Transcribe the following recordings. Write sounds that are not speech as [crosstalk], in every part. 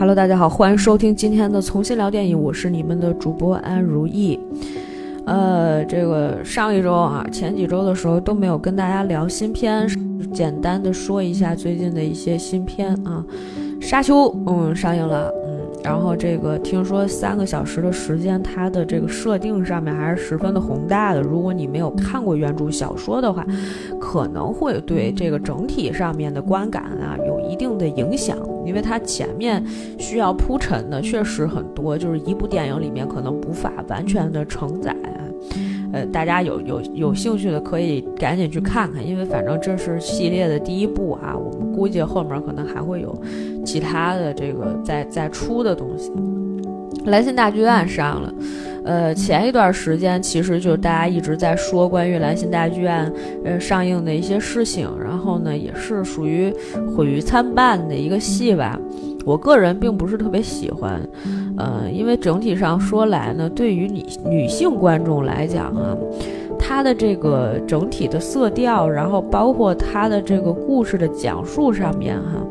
Hello，大家好，欢迎收听今天的重新聊电影，我是你们的主播安如意。呃，这个上一周啊，前几周的时候都没有跟大家聊新片，简单的说一下最近的一些新片啊，《沙丘》嗯上映了。嗯然后这个听说三个小时的时间，它的这个设定上面还是十分的宏大的。如果你没有看过原著小说的话，可能会对这个整体上面的观感啊有一定的影响，因为它前面需要铺陈的确实很多，就是一部电影里面可能无法完全的承载。呃，大家有有有兴趣的可以赶紧去看看，因为反正这是系列的第一部啊，我们估计后面可能还会有其他的这个再再出的东西。来信大剧院上了，呃，前一段时间其实就大家一直在说关于兰心大剧院呃上映的一些事情，然后呢也是属于毁誉参半的一个戏吧。我个人并不是特别喜欢，呃，因为整体上说来呢，对于女女性观众来讲啊，它的这个整体的色调，然后包括它的这个故事的讲述上面哈，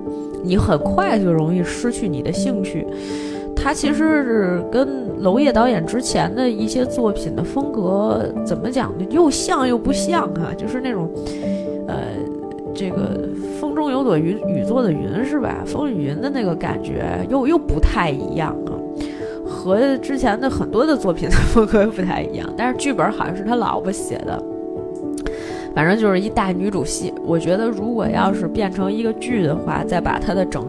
你很快就容易失去你的兴趣。他其实是跟娄烨导演之前的一些作品的风格怎么讲呢？又像又不像哈，就是那种，呃，这个。风中有朵云，雨做的云是吧？风雨云的那个感觉又又不太一样啊，和之前的很多的作品的风格又不太一样。但是剧本好像是他老婆写的，反正就是一大女主戏。我觉得如果要是变成一个剧的话，再把它的整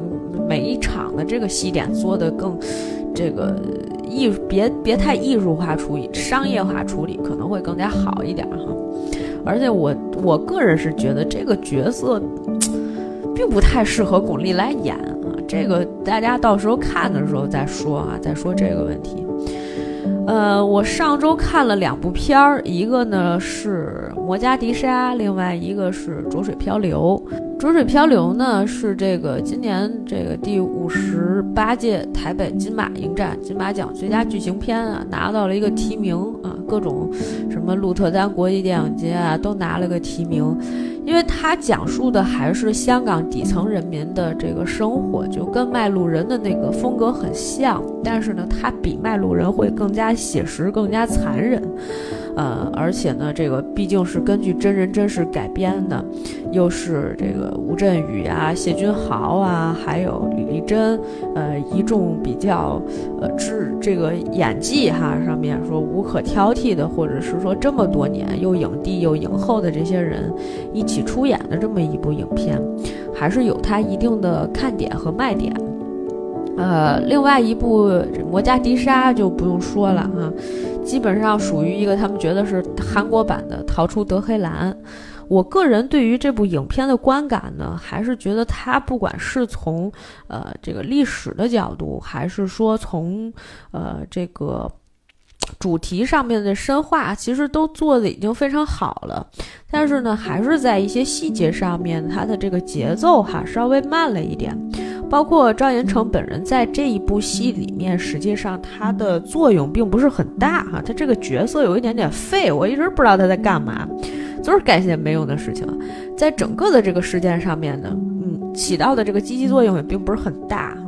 每一场的这个戏点做得更这个艺，别别太艺术化处理、商业化处理，可能会更加好一点哈。而且我我个人是觉得这个角色。并不太适合巩俐来演啊，这个大家到时候看的时候再说啊，再说这个问题。呃，我上周看了两部片儿，一个呢是《摩加迪沙》，另外一个是《浊水漂流》。《浊水漂流》呢是这个今年这个第五十八届台北金马影展金马奖最佳剧情片啊，拿到了一个提名啊，各种什么鹿特丹国际电影节啊都拿了个提名。因为它讲述的还是香港底层人民的这个生活，就跟《卖路人》的那个风格很像，但是呢，它比《卖路人》会更加写实，更加残忍。呃，而且呢，这个毕竟是根据真人真事改编的，又是这个吴镇宇啊、谢君豪啊，还有李丽珍，呃，一众比较呃，智这个演技哈上面说无可挑剔的，或者是说这么多年又影帝又影后的这些人一起出演的这么一部影片，还是有它一定的看点和卖点。呃，另外一部《摩加迪沙》就不用说了啊，基本上属于一个他们觉得是韩国版的《逃出德黑兰》。我个人对于这部影片的观感呢，还是觉得它不管是从呃这个历史的角度，还是说从呃这个主题上面的深化，其实都做的已经非常好了。但是呢，还是在一些细节上面，它的这个节奏哈稍微慢了一点。包括赵寅成本人在这一部戏里面，实际上他的作用并不是很大哈，他这个角色有一点点废，我一直不知道他在干嘛，就是干些没用的事情，在整个的这个事件上面呢，嗯，起到的这个积极作用也并不是很大，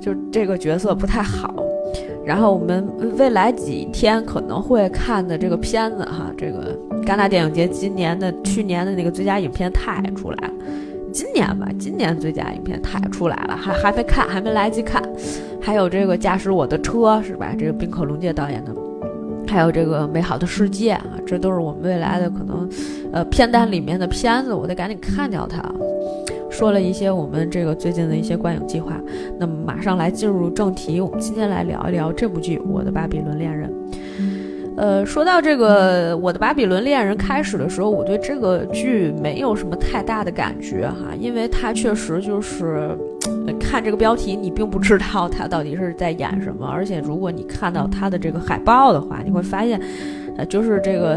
就这个角色不太好。然后我们未来几天可能会看的这个片子哈，这个戛纳电影节今年的去年的那个最佳影片太出来了。今年吧，今年最佳影片太出来了，还还没看，还没来及看。还有这个驾驶我的车是吧？这个滨口龙介导演的，还有这个美好的世界啊，这都是我们未来的可能，呃，片单里面的片子，我得赶紧看掉它。说了一些我们这个最近的一些观影计划，那么马上来进入正题，我们今天来聊一聊这部剧《我的巴比伦恋人》。呃，说到这个《我的巴比伦恋人》开始的时候，我对这个剧没有什么太大的感觉哈，因为它确实就是看这个标题，你并不知道它到底是在演什么。而且如果你看到它的这个海报的话，你会发现，呃，就是这个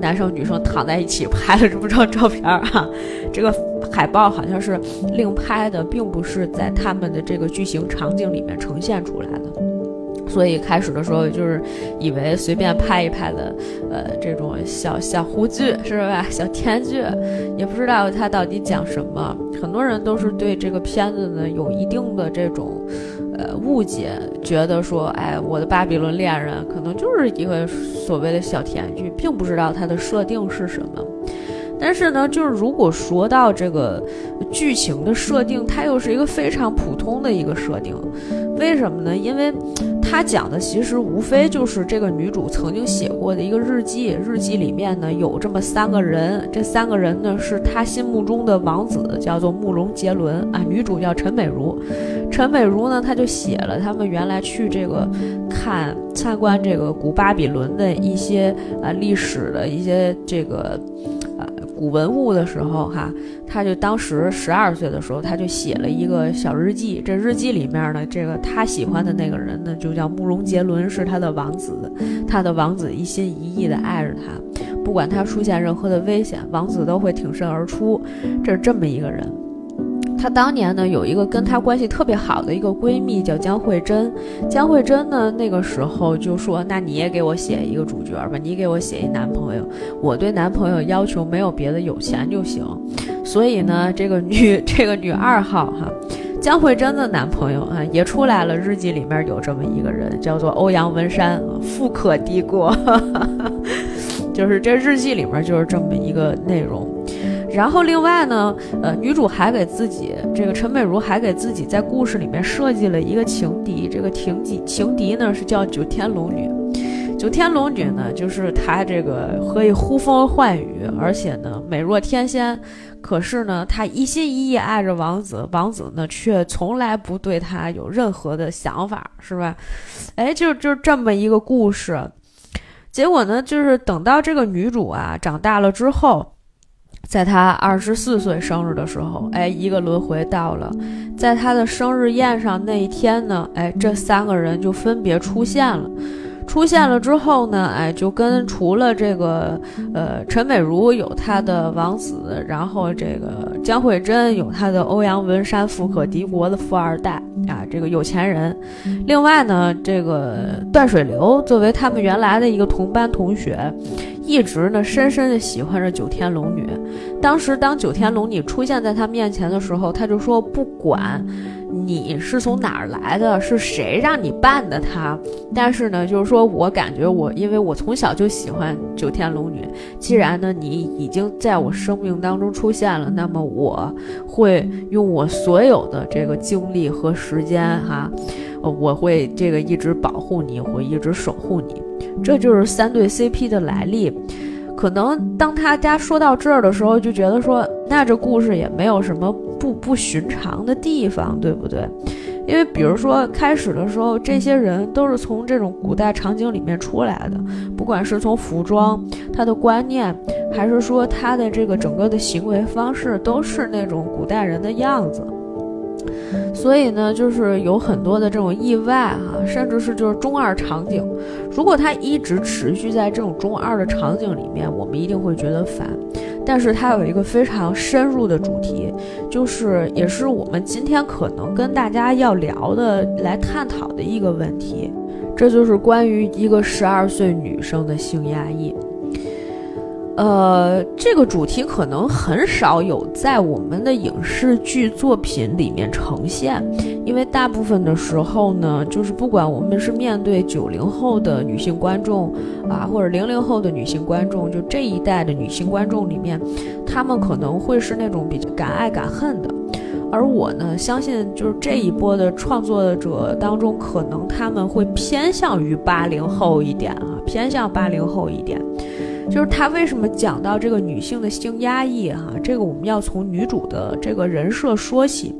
男生女生躺在一起拍了这么张照片哈，这个海报好像是另拍的，并不是在他们的这个剧情场景里面呈现出来的。所以开始的时候就是以为随便拍一拍的，呃，这种小小湖剧是吧？小甜剧，也不知道它到底讲什么。很多人都是对这个片子呢有一定的这种，呃误解，觉得说，哎，我的巴比伦恋人可能就是一个所谓的小甜剧，并不知道它的设定是什么。但是呢，就是如果说到这个剧情的设定，它又是一个非常普通的一个设定，为什么呢？因为它讲的其实无非就是这个女主曾经写过的一个日记，日记里面呢有这么三个人，这三个人呢是她心目中的王子，叫做慕容杰伦啊，女主叫陈美如，陈美如呢，她就写了他们原来去这个看参观这个古巴比伦的一些啊历史的一些这个。古文物的时候，哈，他就当时十二岁的时候，他就写了一个小日记。这日记里面呢，这个他喜欢的那个人呢，就叫慕容杰伦，是他的王子。他的王子一心一意的爱着他，不管他出现任何的危险，王子都会挺身而出。这是这么一个人。她当年呢，有一个跟她关系特别好的一个闺蜜叫江慧珍。江慧珍呢，那个时候就说：“那你也给我写一个主角吧，你给我写一男朋友。我对男朋友要求没有别的，有钱就行。”所以呢，这个女 [laughs] 这个女二号哈，江慧珍的男朋友啊，也出来了。日记里面有这么一个人，叫做欧阳文山，富可敌国。[laughs] 就是这日记里面就是这么一个内容。然后另外呢，呃，女主还给自己这个陈美如还给自己在故事里面设计了一个情敌，这个情敌情敌呢是叫九天龙女。九天龙女呢，就是她这个可以呼风唤雨，而且呢美若天仙。可是呢，她一心一意爱着王子，王子呢却从来不对她有任何的想法，是吧？哎，就就这么一个故事。结果呢，就是等到这个女主啊长大了之后。在他二十四岁生日的时候，哎，一个轮回到了，在他的生日宴上那一天呢，哎，这三个人就分别出现了。出现了之后呢，哎，就跟除了这个，呃，陈美如有她的王子，然后这个江慧珍有她的欧阳文山，富可敌国的富二代啊，这个有钱人。另外呢，这个段水流作为他们原来的一个同班同学。一直呢，深深的喜欢着九天龙女。当时，当九天龙女出现在他面前的时候，他就说：“不管你是从哪儿来的，是谁让你扮的她，但是呢，就是说我感觉我，因为我从小就喜欢九天龙女。既然呢，你已经在我生命当中出现了，那么我会用我所有的这个精力和时间，哈，我会这个一直保护你，会一直守护你。”这就是三对 CP 的来历，可能当他家说到这儿的时候，就觉得说，那这故事也没有什么不不寻常的地方，对不对？因为比如说开始的时候，这些人都是从这种古代场景里面出来的，不管是从服装、他的观念，还是说他的这个整个的行为方式，都是那种古代人的样子。所以呢，就是有很多的这种意外哈，甚至是就是中二场景。如果它一直持续在这种中二的场景里面，我们一定会觉得烦。但是它有一个非常深入的主题，就是也是我们今天可能跟大家要聊的、来探讨的一个问题，这就是关于一个十二岁女生的性压抑。呃，这个主题可能很少有在我们的影视剧作品里面呈现，因为大部分的时候呢，就是不管我们是面对九零后的女性观众啊，或者零零后的女性观众，就这一代的女性观众里面，她们可能会是那种比较敢爱敢恨的，而我呢，相信就是这一波的创作者当中，可能他们会偏向于八零后一点啊，偏向八零后一点。就是他为什么讲到这个女性的性压抑哈？这个我们要从女主的这个人设说起，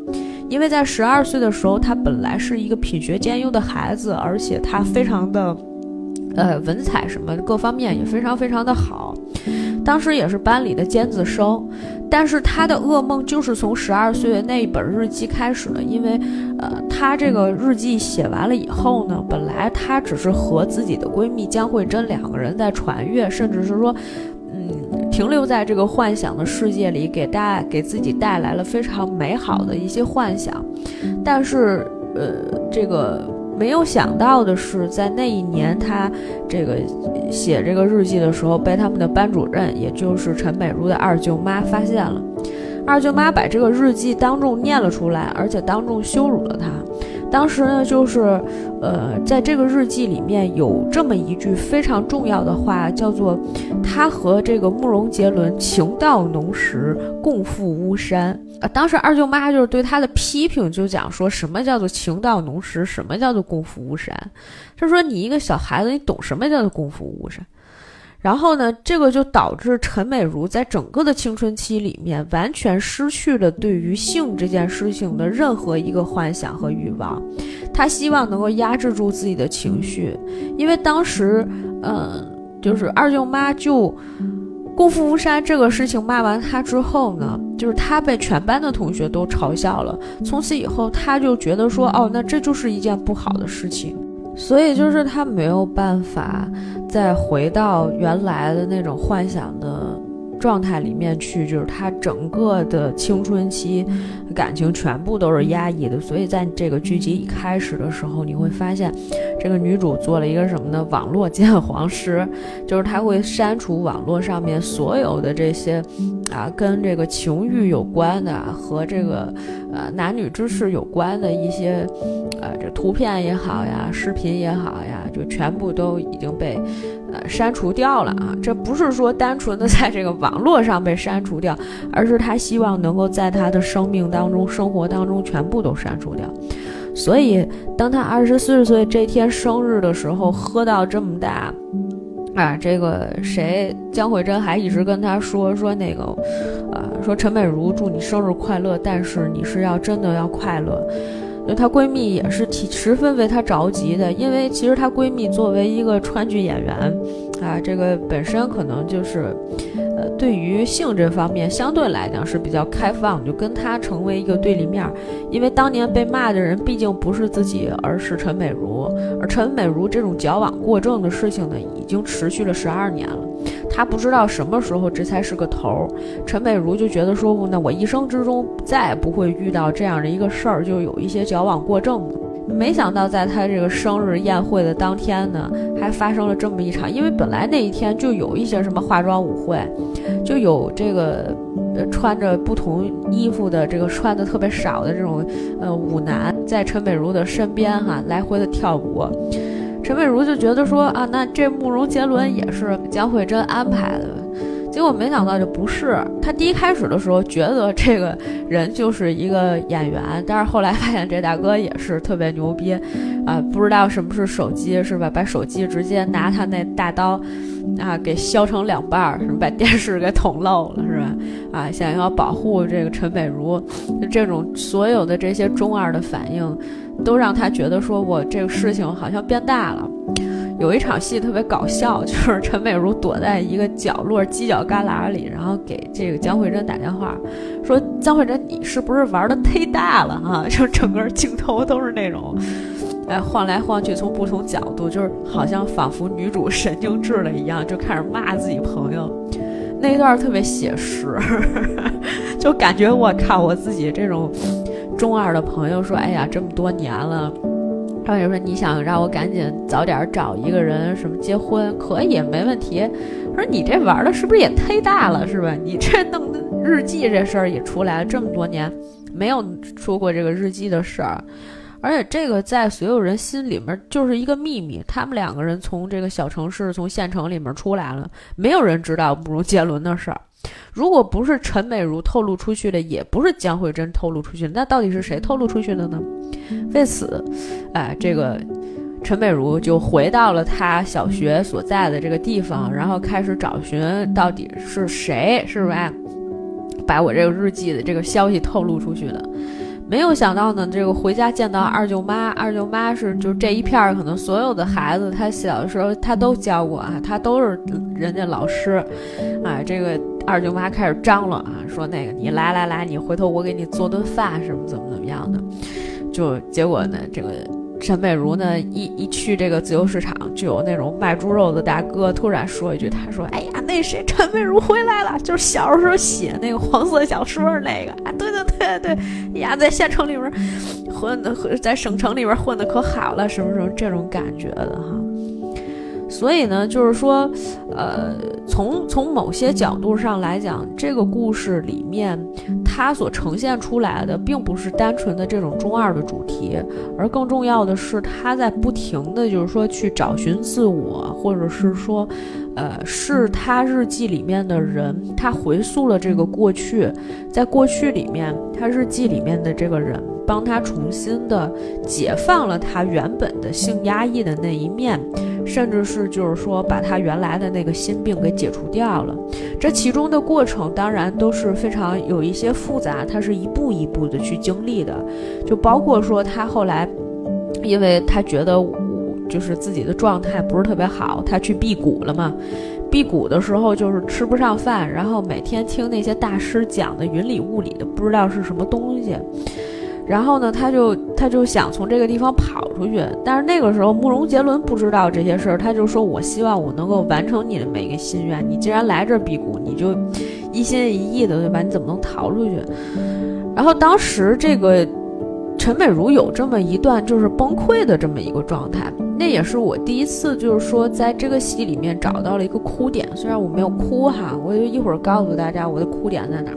因为在十二岁的时候，她本来是一个品学兼优的孩子，而且她非常的，呃，文采什么各方面也非常非常的好。当时也是班里的尖子生，但是他的噩梦就是从十二岁的那一本日记开始的。因为，呃，他这个日记写完了以后呢，本来他只是和自己的闺蜜江慧珍两个人在传阅，甚至是说，嗯，停留在这个幻想的世界里，给大给自己带来了非常美好的一些幻想。但是，呃，这个。没有想到的是，在那一年，他这个写这个日记的时候，被他们的班主任，也就是陈美如的二舅妈发现了。二舅妈把这个日记当众念了出来，而且当众羞辱了他。当时呢，就是，呃，在这个日记里面有这么一句非常重要的话，叫做“他和这个慕容杰伦情到浓时，共赴巫山”。啊，当时二舅妈就是对他的批评，就讲说什么叫做情到浓时，什么叫做共赴巫山。他说：“你一个小孩子，你懂什么叫做共赴巫山？”然后呢，这个就导致陈美如在整个的青春期里面，完全失去了对于性这件事情的任何一个幻想和欲望。她希望能够压制住自己的情绪，因为当时，嗯，就是二舅妈就功夫巫山这个事情骂完她之后呢，就是她被全班的同学都嘲笑了。从此以后，她就觉得说，哦，那这就是一件不好的事情。所以就是他没有办法再回到原来的那种幻想的。状态里面去，就是他整个的青春期感情全部都是压抑的，所以在这个剧集一开始的时候，你会发现这个女主做了一个什么呢？网络鉴黄师，就是她会删除网络上面所有的这些啊跟这个情欲有关的和这个呃男女之事有关的一些呃这图片也好呀，视频也好呀，就全部都已经被删除掉了啊！这不是说单纯的 [laughs] 在这个网。络上被删除掉，而是他希望能够在他的生命当中、生活当中全部都删除掉。所以，当他二十四岁这天生日的时候，喝到这么大，啊，这个谁江慧珍还一直跟他说说那个，呃，说陈美如祝你生日快乐，但是你是要真的要快乐。就她闺蜜也是提十分为她着急的，因为其实她闺蜜作为一个川剧演员，啊，这个本身可能就是。呃，对于性这方面相对来讲是比较开放，就跟她成为一个对立面。因为当年被骂的人毕竟不是自己，而是陈美如。而陈美如这种矫枉过正的事情呢，已经持续了十二年了。他不知道什么时候这才是个头儿。陈美如就觉得说，那我一生之中再也不会遇到这样的一个事儿，就有一些矫枉过正。没想到，在他这个生日宴会的当天呢，还发生了这么一场。因为本来那一天就有一些什么化妆舞会，就有这个呃穿着不同衣服的这个穿的特别少的这种呃舞男，在陈美如的身边哈来回的跳舞。陈美如就觉得说啊，那这慕容杰伦也是江慧珍安排的。结果没想到就不是他。第一开始的时候觉得这个人就是一个演员，但是后来发现这大哥也是特别牛逼，啊，不知道什么是手机是吧？把手机直接拿他那大刀，啊，给削成两半儿，什么把电视给捅漏了是吧？啊，想要保护这个陈美如，这种所有的这些中二的反应，都让他觉得说我这个事情好像变大了。有一场戏特别搞笑，[laughs] 就是陈美如躲在一个角落犄角旮旯里，然后给这个江慧珍打电话，说：“江慧珍，你是不是玩的忒大了啊？”就整个镜头都是那种，哎，晃来晃去，从不同角度，就是好像仿佛女主神经质了一样，就开始骂自己朋友。那一段特别写实，[laughs] 就感觉我靠，我自己这种中二的朋友说：“哎呀，这么多年了。”张姐说你想让我赶紧早点找一个人什么结婚，可以没问题。说你这玩的是不是也忒大了，是吧？你这弄的日记这事儿也出来了这么多年，没有说过这个日记的事儿，而且这个在所有人心里面就是一个秘密。他们两个人从这个小城市、从县城里面出来了，没有人知道慕容杰伦的事儿。如果不是陈美如透露出去的，也不是江慧珍透露出去的，那到底是谁透露出去的呢？为此，哎，这个陈美如就回到了她小学所在的这个地方，然后开始找寻到底是谁，是不是？把我这个日记的这个消息透露出去的。没有想到呢，这个回家见到二舅妈，二舅妈是就这一片儿，可能所有的孩子，他小的时候他都教过啊，他都是人家老师，啊，这个二舅妈开始张罗啊，说那个你来来来，你回头我给你做顿饭，什么怎么怎么样的，就结果呢，这个。陈美如呢，一一去这个自由市场，就有那种卖猪肉的大哥突然说一句：“他说，哎呀，那谁陈美如回来了，就是小时候写那个黄色小说那个啊，对对对对，哎呀，在县城里边混的，在省城里边混的可好了，什么什么这种感觉的哈。所以呢，就是说，呃，从从某些角度上来讲，这个故事里面。它所呈现出来的并不是单纯的这种中二的主题，而更重要的是他在不停的就是说去找寻自我，或者是说，呃，是他日记里面的人，他回溯了这个过去，在过去里面，他日记里面的这个人。帮他重新的解放了他原本的性压抑的那一面，甚至是就是说把他原来的那个心病给解除掉了。这其中的过程当然都是非常有一些复杂，他是一步一步的去经历的，就包括说他后来，因为他觉得就是自己的状态不是特别好，他去辟谷了嘛。辟谷的时候就是吃不上饭，然后每天听那些大师讲的云里雾里的，不知道是什么东西。然后呢，他就他就想从这个地方跑出去，但是那个时候慕容杰伦不知道这些事儿，他就说：“我希望我能够完成你的每一个心愿。你既然来这儿辟谷，你就一心一意的，对吧？你怎么能逃出去？”然后当时这个陈美如有这么一段就是崩溃的这么一个状态，那也是我第一次就是说在这个戏里面找到了一个哭点，虽然我没有哭哈，我就一会儿告诉大家我的哭点在哪儿。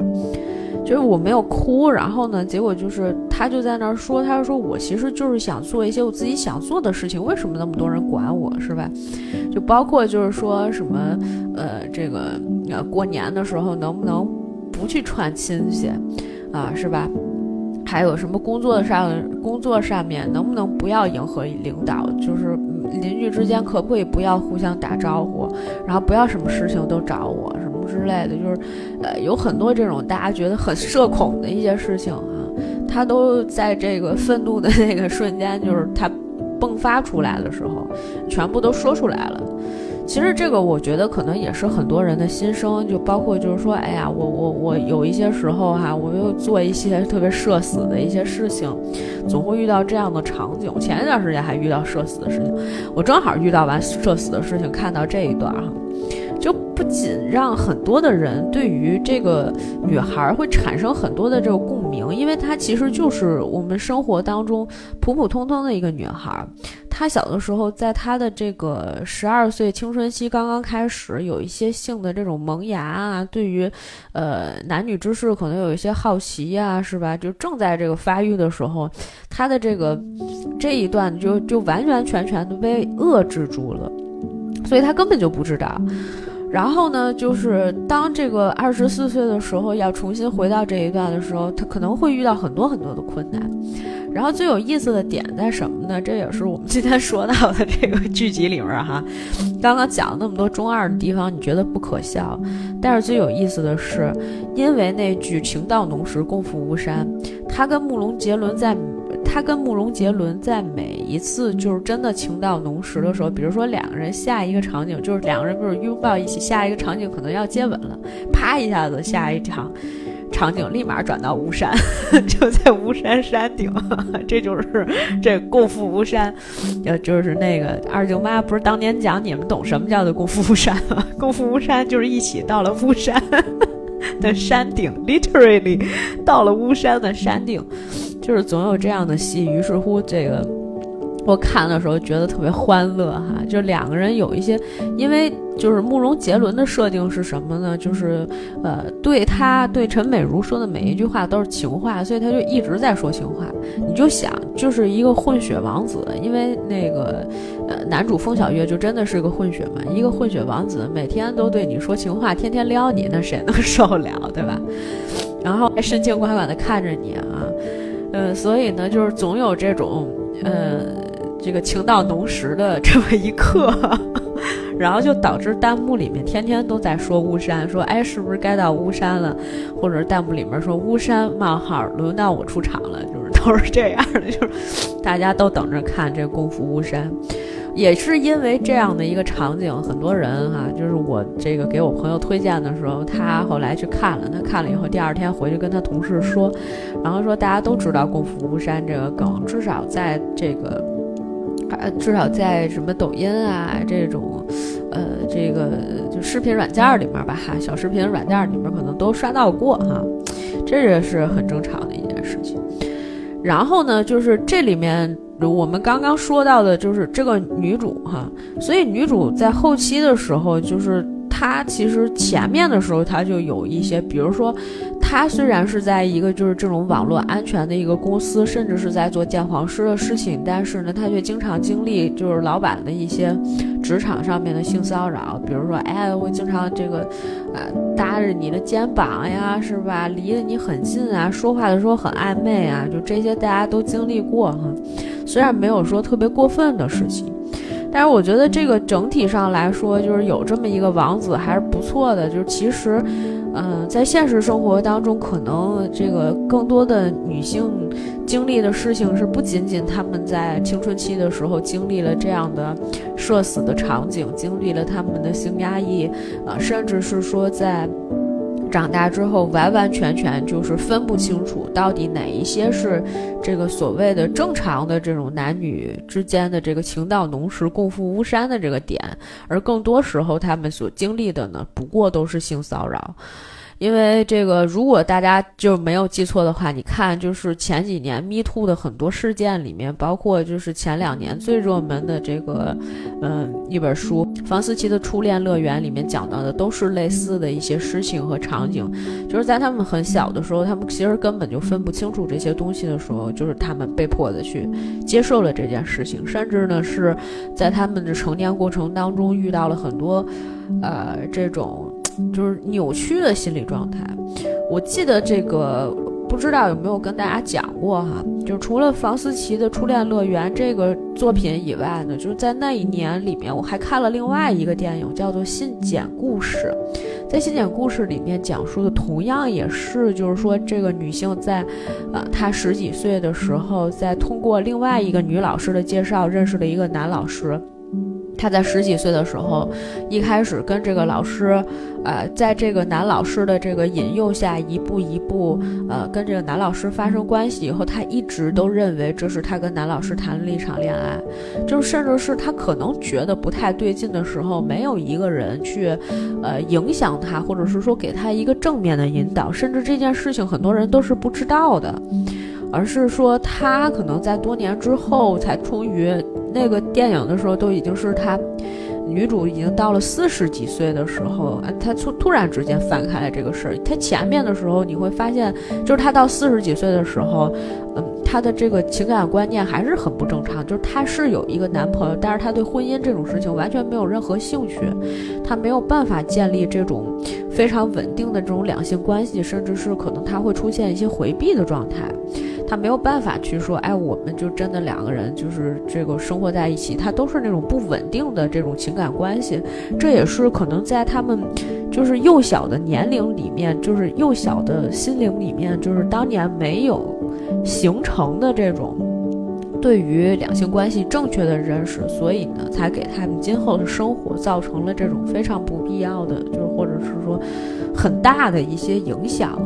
就是我没有哭，然后呢，结果就是他就在那儿说，他说我其实就是想做一些我自己想做的事情，为什么那么多人管我，是吧？就包括就是说什么，呃，这个呃过年的时候能不能不去串亲戚，啊，是吧？还有什么工作上工作上面能不能不要迎合领导，就是邻居之间可不可以不要互相打招呼，然后不要什么事情都找我。之类的，就是，呃，有很多这种大家觉得很社恐的一些事情啊，他都在这个愤怒的那个瞬间，就是他迸发出来的时候，全部都说出来了。其实这个我觉得可能也是很多人的心声，就包括就是说，哎呀，我我我有一些时候哈，我又做一些特别社死的一些事情，总会遇到这样的场景。前一段时间还遇到社死的事情，我正好遇到完社死的事情，看到这一段哈。不仅让很多的人对于这个女孩会产生很多的这个共鸣，因为她其实就是我们生活当中普普通通的一个女孩。她小的时候，在她的这个十二岁青春期刚刚开始，有一些性的这种萌芽啊，对于呃男女之事可能有一些好奇呀，是吧？就正在这个发育的时候，她的这个这一段就就完完全全的被遏制住了，所以她根本就不知道。然后呢，就是当这个二十四岁的时候要重新回到这一段的时候，他可能会遇到很多很多的困难。然后最有意思的点在什么呢？这也是我们今天说到的这个剧集里面哈。刚刚讲了那么多中二的地方，你觉得不可笑？但是最有意思的是，因为那句“情到浓时共赴巫山”，他跟慕容杰伦在。他跟慕容杰伦在每一次就是真的情到浓时的时候，比如说两个人下一个场景就是两个人不是拥抱一起，下一个场景可能要接吻了，啪一下子下一场场景立马转到巫山，[laughs] 就在巫山山顶，[laughs] 这就是这共赴巫山，呃，就是那个二舅妈不是当年讲你们懂什么叫做共赴巫山吗？[laughs] 共赴巫山就是一起到了巫山的山顶，literally 到了巫山的山顶。就是总有这样的戏，于是乎，这个我看的时候觉得特别欢乐哈。就两个人有一些，因为就是慕容杰伦的设定是什么呢？就是呃，对他对陈美如说的每一句话都是情话，所以他就一直在说情话。你就想，就是一个混血王子，因为那个呃男主风小月就真的是个混血嘛，一个混血王子每天都对你说情话，天天撩你，那谁能 [laughs] 受得了，对吧？然后还深情款款的看着你啊。呃，所以呢，就是总有这种，呃，这个情到浓时的这么一刻，[laughs] 然后就导致弹幕里面天天都在说巫山，说哎，是不是该到巫山了？或者弹幕里面说巫山冒号，轮到我出场了，都是这样的，就是大家都等着看这功夫巫山。也是因为这样的一个场景，很多人哈，就是我这个给我朋友推荐的时候，他后来去看了，他看了以后，第二天回去跟他同事说，然后说大家都知道功夫巫山这个梗，至少在这个，呃，至少在什么抖音啊这种，呃，这个就视频软件里面吧，哈，小视频软件里面可能都刷到过哈，这也是很正常的一件事情。然后呢，就是这里面。我们刚刚说到的就是这个女主哈，所以女主在后期的时候，就是她其实前面的时候她就有一些，比如说，她虽然是在一个就是这种网络安全的一个公司，甚至是在做鉴黄师的事情，但是呢，她却经常经历就是老板的一些职场上面的性骚扰，比如说，哎，我经常这个，呃，搭着你的肩膀呀，是吧？离得你很近啊，说话的时候很暧昧啊，就这些大家都经历过哈。虽然没有说特别过分的事情。但是我觉得这个整体上来说，就是有这么一个王子还是不错的。就是其实，嗯，在现实生活当中，可能这个更多的女性经历的事情是不仅仅她们在青春期的时候经历了这样的社死的场景，经历了她们的性压抑，啊，甚至是说在。长大之后，完完全全就是分不清楚到底哪一些是这个所谓的正常的这种男女之间的这个情到浓时共赴巫山的这个点，而更多时候他们所经历的呢，不过都是性骚扰。因为这个，如果大家就没有记错的话，你看，就是前几年 Me Too 的很多事件里面，包括就是前两年最热门的这个，嗯，一本书《房思琪的初恋乐园》里面讲到的，都是类似的一些事情和场景。就是在他们很小的时候，他们其实根本就分不清楚这些东西的时候，就是他们被迫的去接受了这件事情，甚至呢是在他们的成年过程当中遇到了很多，呃，这种。就是扭曲的心理状态。我记得这个，不知道有没有跟大家讲过哈？就是除了房思琪的《初恋乐园》这个作品以外呢，就是在那一年里面，我还看了另外一个电影，叫做《信简故事》。在《信简故事》里面讲述的，同样也是，就是说这个女性在，呃，她十几岁的时候，在通过另外一个女老师的介绍，认识了一个男老师。他在十几岁的时候，一开始跟这个老师，呃，在这个男老师的这个引诱下，一步一步，呃，跟这个男老师发生关系以后，他一直都认为这是他跟男老师谈了一场恋爱，就是甚至是他可能觉得不太对劲的时候，没有一个人去，呃，影响他，或者是说给他一个正面的引导，甚至这件事情很多人都是不知道的。而是说，他可能在多年之后才终于那个电影的时候，都已经是他女主已经到了四十几岁的时候，他突突然之间翻开了这个事儿。他前面的时候你会发现，就是他到四十几岁的时候，嗯，他的这个情感观念还是很不正常。就是他是有一个男朋友，但是他对婚姻这种事情完全没有任何兴趣，他没有办法建立这种非常稳定的这种两性关系，甚至是可能他会出现一些回避的状态。他没有办法去说，哎，我们就真的两个人就是这个生活在一起，他都是那种不稳定的这种情感关系，这也是可能在他们就是幼小的年龄里面，就是幼小的心灵里面，就是当年没有形成的这种对于两性关系正确的认识，所以呢，才给他们今后的生活造成了这种非常不必要的，就是或者是说很大的一些影响。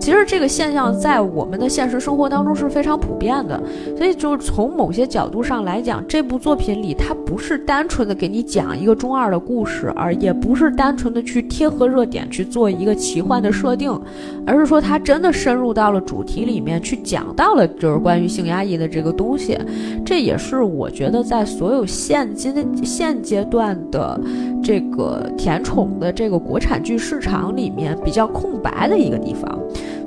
其实这个现象在我们的现实生活当中是非常普遍的，所以就是从某些角度上来讲，这部作品里它不是单纯的给你讲一个中二的故事，而也不是单纯的去贴合热点去做一个奇幻的设定，而是说它真的深入到了主题里面去讲到了就是关于性压抑的这个东西，这也是我觉得在所有现今的现阶段的这个甜宠的这个国产剧市场里面比较空白的一个地方。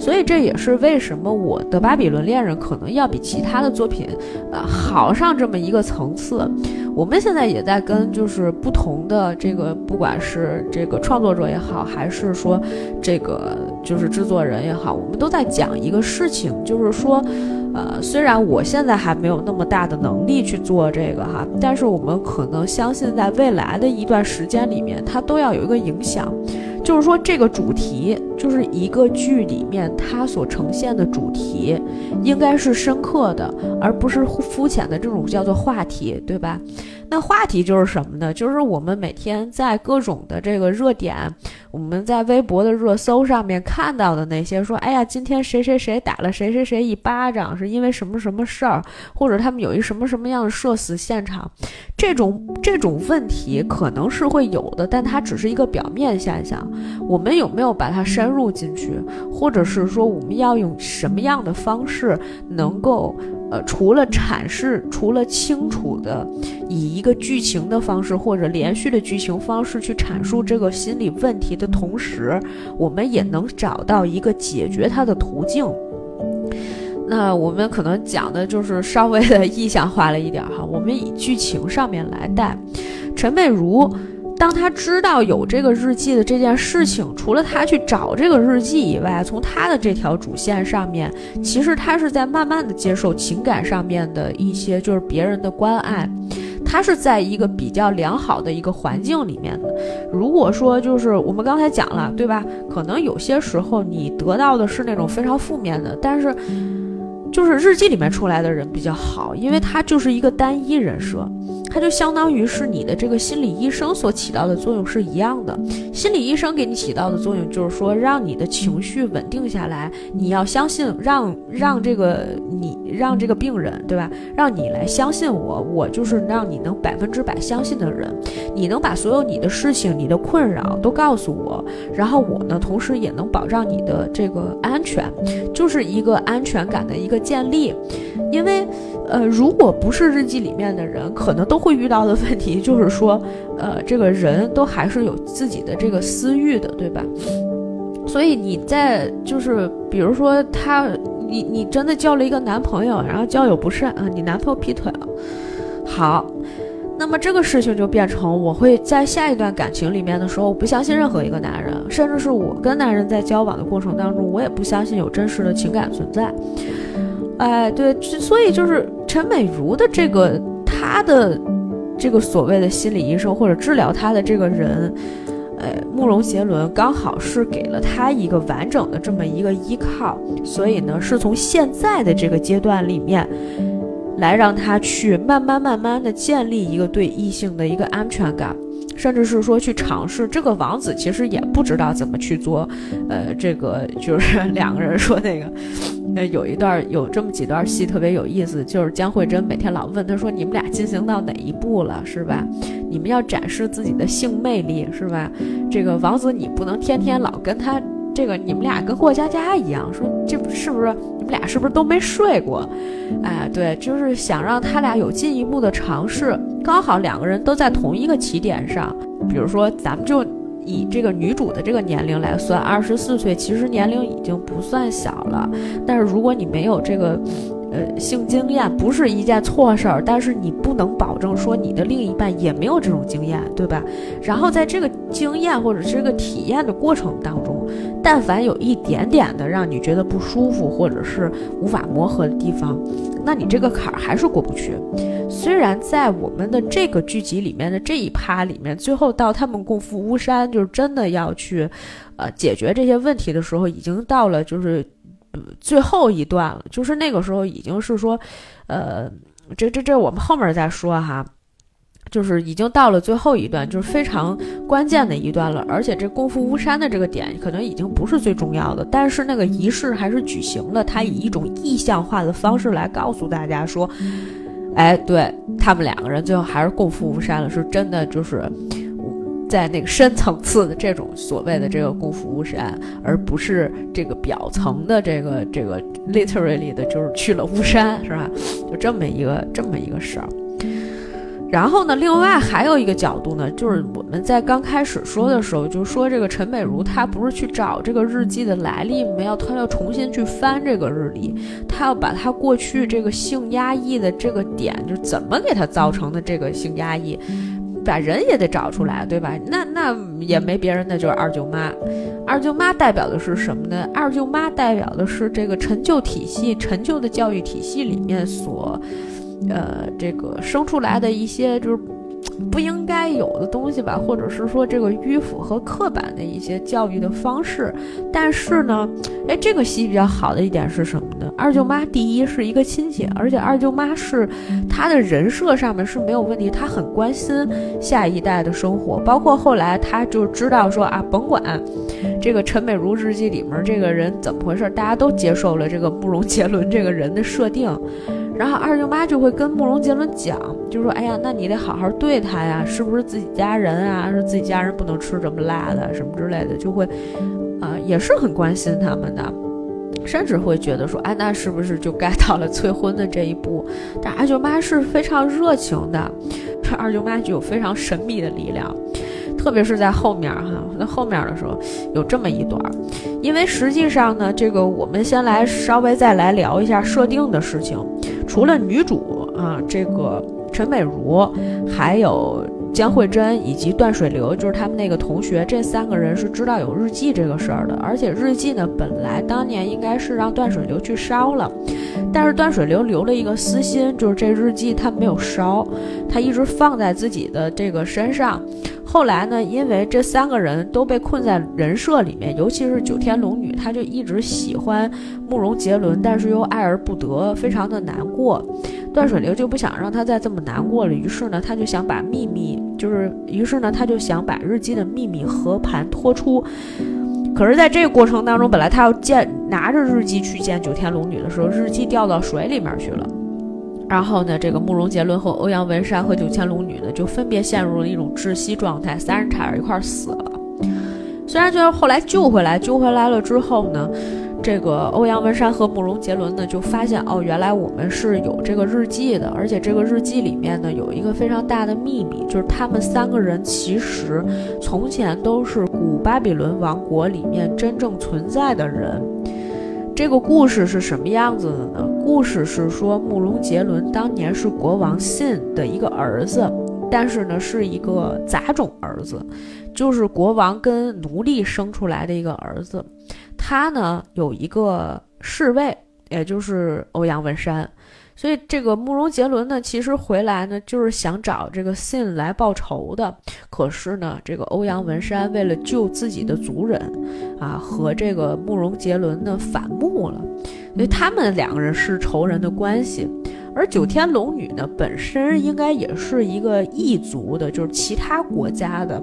所以这也是为什么我的《巴比伦恋人》可能要比其他的作品，呃，好上这么一个层次。我们现在也在跟就是不同的这个，不管是这个创作者也好，还是说这个就是制作人也好，我们都在讲一个事情，就是说，呃，虽然我现在还没有那么大的能力去做这个哈，但是我们可能相信在未来的一段时间里面，它都要有一个影响。就是说，这个主题就是一个剧里面它所呈现的主题，应该是深刻的，而不是肤浅的这种叫做话题，对吧？那话题就是什么呢？就是我们每天在各种的这个热点，我们在微博的热搜上面看到的那些，说，哎呀，今天谁谁谁打了谁谁谁一巴掌，是因为什么什么事儿，或者他们有一什么什么样的社死现场，这种这种问题可能是会有的，但它只是一个表面现象。我们有没有把它深入进去，或者是说我们要用什么样的方式能够？呃，除了阐释，除了清楚的以一个剧情的方式或者连续的剧情方式去阐述这个心理问题的同时，我们也能找到一个解决它的途径。那我们可能讲的就是稍微的意象化了一点哈，我们以剧情上面来带，陈美如。当他知道有这个日记的这件事情，除了他去找这个日记以外，从他的这条主线上面，其实他是在慢慢的接受情感上面的一些就是别人的关爱，他是在一个比较良好的一个环境里面的。如果说就是我们刚才讲了，对吧？可能有些时候你得到的是那种非常负面的，但是。就是日记里面出来的人比较好，因为他就是一个单一人设，它就相当于是你的这个心理医生所起到的作用是一样的。心理医生给你起到的作用就是说，让你的情绪稳定下来，你要相信，让让这个你让这个病人，对吧？让你来相信我，我就是让你能百分之百相信的人。你能把所有你的事情、你的困扰都告诉我，然后我呢，同时也能保障你的这个安全，就是一个安全感的一个。建立，因为，呃，如果不是日记里面的人，可能都会遇到的问题就是说，呃，这个人都还是有自己的这个私欲的，对吧？所以你在就是，比如说他，你你真的交了一个男朋友，然后交友不慎啊，你男朋友劈腿了，好，那么这个事情就变成我会在下一段感情里面的时候，我不相信任何一个男人，甚至是我跟男人在交往的过程当中，我也不相信有真实的情感存在。哎，对，所以就是陈美如的这个，她的这个所谓的心理医生或者治疗她的这个人，呃，慕容杰伦刚好是给了她一个完整的这么一个依靠，所以呢，是从现在的这个阶段里面，来让他去慢慢慢慢的建立一个对异性的一个安全感。甚至是说去尝试，这个王子其实也不知道怎么去做，呃，这个就是 [laughs] 两个人说那个，呃，有一段有这么几段戏特别有意思，就是江慧珍每天老问他说：“你们俩进行到哪一步了，是吧？你们要展示自己的性魅力，是吧？这个王子你不能天天老跟他。”这个你们俩跟过家家一样，说这是不是你们俩是不是都没睡过？哎，对，就是想让他俩有进一步的尝试，刚好两个人都在同一个起点上。比如说，咱们就以这个女主的这个年龄来算，二十四岁，其实年龄已经不算小了。但是如果你没有这个。呃，性经验不是一件错事儿，但是你不能保证说你的另一半也没有这种经验，对吧？然后在这个经验或者这个体验的过程当中，但凡有一点点的让你觉得不舒服或者是无法磨合的地方，那你这个坎儿还是过不去。虽然在我们的这个剧集里面的这一趴里面，最后到他们共赴巫山，就是真的要去，呃，解决这些问题的时候，已经到了就是。最后一段了，就是那个时候已经是说，呃，这这这我们后面再说哈，就是已经到了最后一段，就是非常关键的一段了。而且这功夫巫山的这个点可能已经不是最重要的，但是那个仪式还是举行了，他以一种意象化的方式来告诉大家说，哎，对他们两个人最后还是共赴巫山了，是真的就是。在那个深层次的这种所谓的这个功夫巫山，而不是这个表层的这个这个 literally 的，就是去了巫山，是吧？就这么一个这么一个事儿。然后呢，另外还有一个角度呢，就是我们在刚开始说的时候，就说这个陈美如她不是去找这个日记的来历，没有，她要重新去翻这个日历，她要把她过去这个性压抑的这个点，就怎么给她造成的这个性压抑。把人也得找出来，对吧？那那也没别人，那就是二舅妈。二舅妈代表的是什么呢？二舅妈代表的是这个陈旧体系、陈旧的教育体系里面所，呃，这个生出来的一些就是。不应该有的东西吧，或者是说这个迂腐和刻板的一些教育的方式。但是呢，哎，这个戏比较好的一点是什么呢？二舅妈第一是一个亲戚，而且二舅妈是她的人设上面是没有问题，她很关心下一代的生活，包括后来她就知道说啊，甭管这个陈美如日记里面这个人怎么回事，大家都接受了这个慕容杰伦这个人的设定。然后二舅妈就会跟慕容杰伦讲，就说：“哎呀，那你得好好对他呀，是不是自己家人啊？说自己家人不能吃这么辣的，什么之类的，就会，啊，也是很关心他们的。甚至会觉得说，哎，那是不是就该到了催婚的这一步？但二舅妈是非常热情的，二舅妈就有非常神秘的力量。特别是在后面哈，在后面的时候有这么一段儿，因为实际上呢，这个我们先来稍微再来聊一下设定的事情。除了女主啊，这个陈美如，还有江慧珍以及段水流，就是他们那个同学，这三个人是知道有日记这个事儿的。而且日记呢，本来当年应该是让段水流去烧了，但是段水流留了一个私心，就是这日记他没有烧，他一直放在自己的这个身上。后来呢，因为这三个人都被困在人设里面，尤其是九天龙女，她就一直喜欢慕容杰伦，但是又爱而不得，非常的难过。段水流就不想让他再这么难过了，于是呢，他就想把秘密，就是于是呢，他就想把日记的秘密和盘托出。可是，在这个过程当中，本来他要见拿着日记去见九天龙女的时候，日记掉到水里面去了。然后呢，这个慕容杰伦和欧阳文山和九千龙女呢，就分别陷入了一种窒息状态，三人差点一块死了。虽然就是后来救回来，救回来了之后呢，这个欧阳文山和慕容杰伦呢，就发现哦，原来我们是有这个日记的，而且这个日记里面呢，有一个非常大的秘密，就是他们三个人其实从前都是古巴比伦王国里面真正存在的人。这个故事是什么样子的呢？故事是说，慕容杰伦当年是国王信的一个儿子，但是呢，是一个杂种儿子，就是国王跟奴隶生出来的一个儿子。他呢有一个侍卫，也就是欧阳文山。所以这个慕容杰伦呢，其实回来呢，就是想找这个信来报仇的。可是呢，这个欧阳文山为了救自己的族人，啊，和这个慕容杰伦呢反目了，因为他们两个人是仇人的关系。而九天龙女呢，本身应该也是一个异族的，就是其他国家的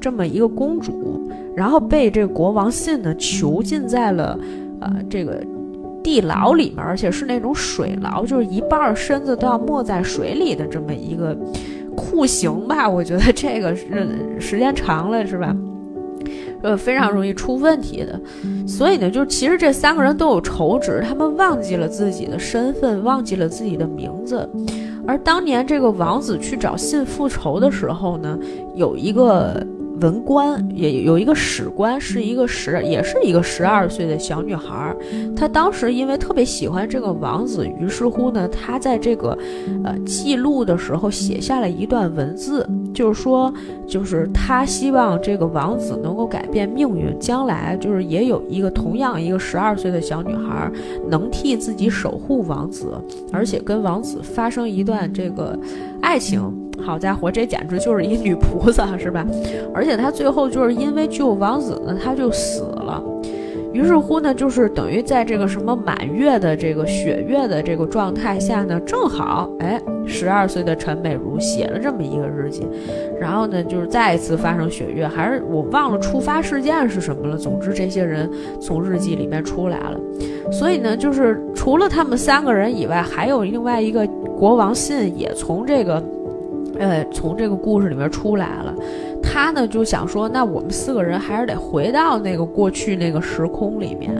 这么一个公主，然后被这国王信呢囚禁在了，呃，这个。地牢里面，而且是那种水牢，就是一半身子都要没在水里的这么一个酷刑吧？我觉得这个是时间长了是吧？呃，非常容易出问题的。所以呢，就其实这三个人都有仇执，他们忘记了自己的身份，忘记了自己的名字。而当年这个王子去找信复仇的时候呢，有一个。文官也有一个史官，是一个十，也是一个十二岁的小女孩。她当时因为特别喜欢这个王子，于是乎呢，她在这个，呃，记录的时候写下了一段文字，就是说，就是她希望这个王子能够改变命运，将来就是也有一个同样一个十二岁的小女孩能替自己守护王子，而且跟王子发生一段这个爱情。好家伙，这简直就是一女菩萨，是吧？而且她最后就是因为救王子呢，她就死了。于是乎呢，就是等于在这个什么满月的这个雪月的这个状态下呢，正好哎，十二岁的陈美如写了这么一个日记，然后呢，就是再一次发生雪月，还是我忘了触发事件是什么了。总之，这些人从日记里面出来了。所以呢，就是除了他们三个人以外，还有另外一个国王信也从这个。呃，从这个故事里面出来了，他呢就想说，那我们四个人还是得回到那个过去那个时空里面，